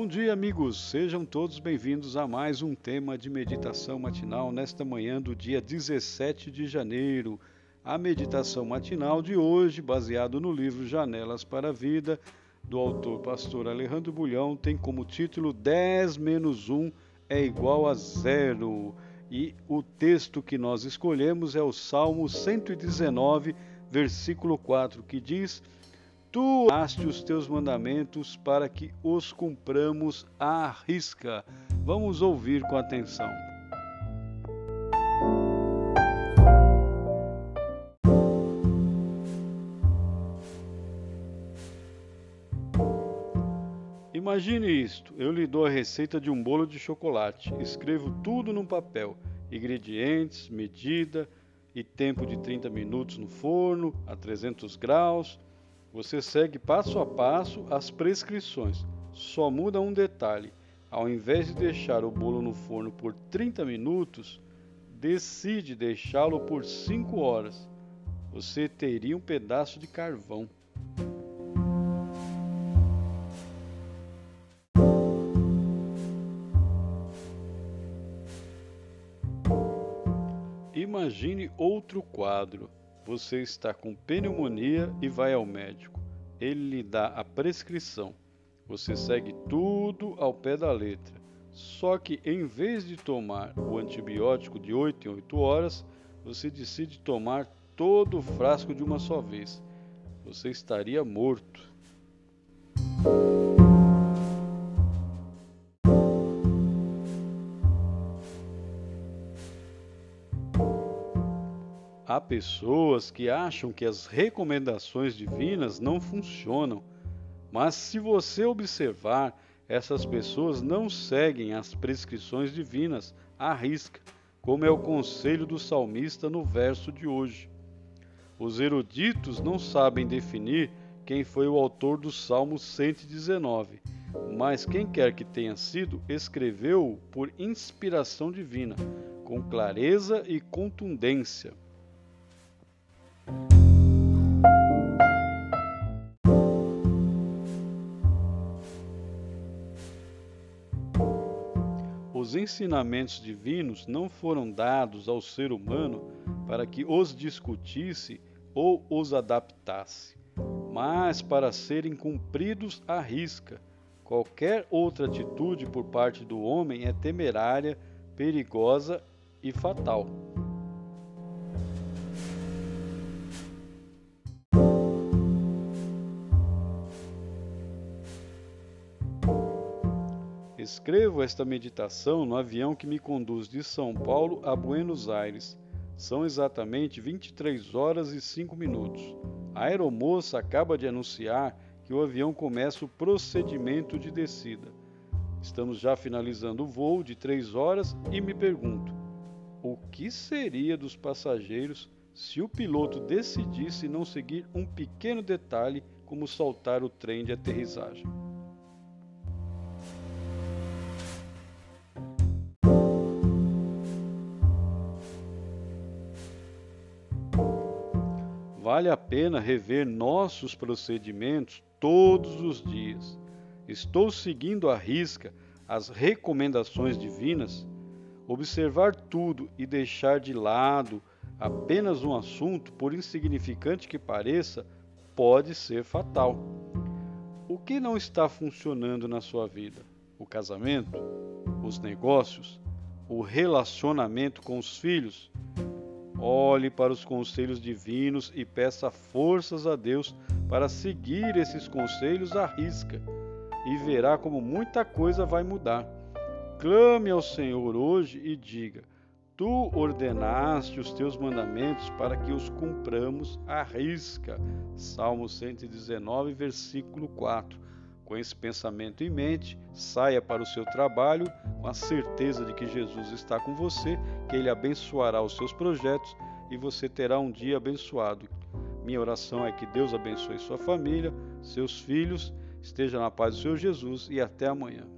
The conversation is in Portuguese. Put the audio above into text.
Bom dia, amigos! Sejam todos bem-vindos a mais um tema de meditação matinal nesta manhã do dia 17 de janeiro. A meditação matinal de hoje, baseado no livro Janelas para a Vida, do autor pastor Alejandro Bulhão, tem como título 10 menos 1 é igual a zero. E o texto que nós escolhemos é o Salmo 119, versículo 4, que diz Tu daste os teus mandamentos para que os cumpramos à risca. Vamos ouvir com atenção. Imagine isto: eu lhe dou a receita de um bolo de chocolate, escrevo tudo num papel: ingredientes, medida e tempo de 30 minutos no forno a 300 graus você segue passo a passo as prescrições. Só muda um detalhe: ao invés de deixar o bolo no forno por 30 minutos, decide deixá-lo por 5 horas. Você teria um pedaço de carvão. Imagine outro quadro. Você está com pneumonia e vai ao médico. Ele lhe dá a prescrição. Você segue tudo ao pé da letra. Só que em vez de tomar o antibiótico de 8 em 8 horas, você decide tomar todo o frasco de uma só vez. Você estaria morto. Há pessoas que acham que as recomendações divinas não funcionam, mas se você observar, essas pessoas não seguem as prescrições divinas à risca, como é o conselho do salmista no verso de hoje. Os eruditos não sabem definir quem foi o autor do Salmo 119, mas quem quer que tenha sido, escreveu-o por inspiração divina, com clareza e contundência. Os ensinamentos divinos não foram dados ao ser humano para que os discutisse ou os adaptasse, mas para serem cumpridos à risca. Qualquer outra atitude por parte do homem é temerária, perigosa e fatal. Escrevo esta meditação no avião que me conduz de São Paulo a Buenos Aires. São exatamente 23 horas e 5 minutos. A aeromoça acaba de anunciar que o avião começa o procedimento de descida. Estamos já finalizando o voo de 3 horas e me pergunto: o que seria dos passageiros se o piloto decidisse não seguir um pequeno detalhe como saltar o trem de aterrissagem? Vale a pena rever nossos procedimentos todos os dias. Estou seguindo à risca as recomendações divinas? Observar tudo e deixar de lado apenas um assunto, por insignificante que pareça, pode ser fatal. O que não está funcionando na sua vida? O casamento? Os negócios? O relacionamento com os filhos? Olhe para os conselhos divinos e peça forças a Deus para seguir esses conselhos à risca e verá como muita coisa vai mudar. Clame ao Senhor hoje e diga: Tu ordenaste os teus mandamentos para que os cumpramos à risca. Salmo 119, versículo 4. Com esse pensamento em mente, saia para o seu trabalho com a certeza de que Jesus está com você, que Ele abençoará os seus projetos e você terá um dia abençoado. Minha oração é que Deus abençoe sua família, seus filhos, esteja na paz do Senhor Jesus e até amanhã.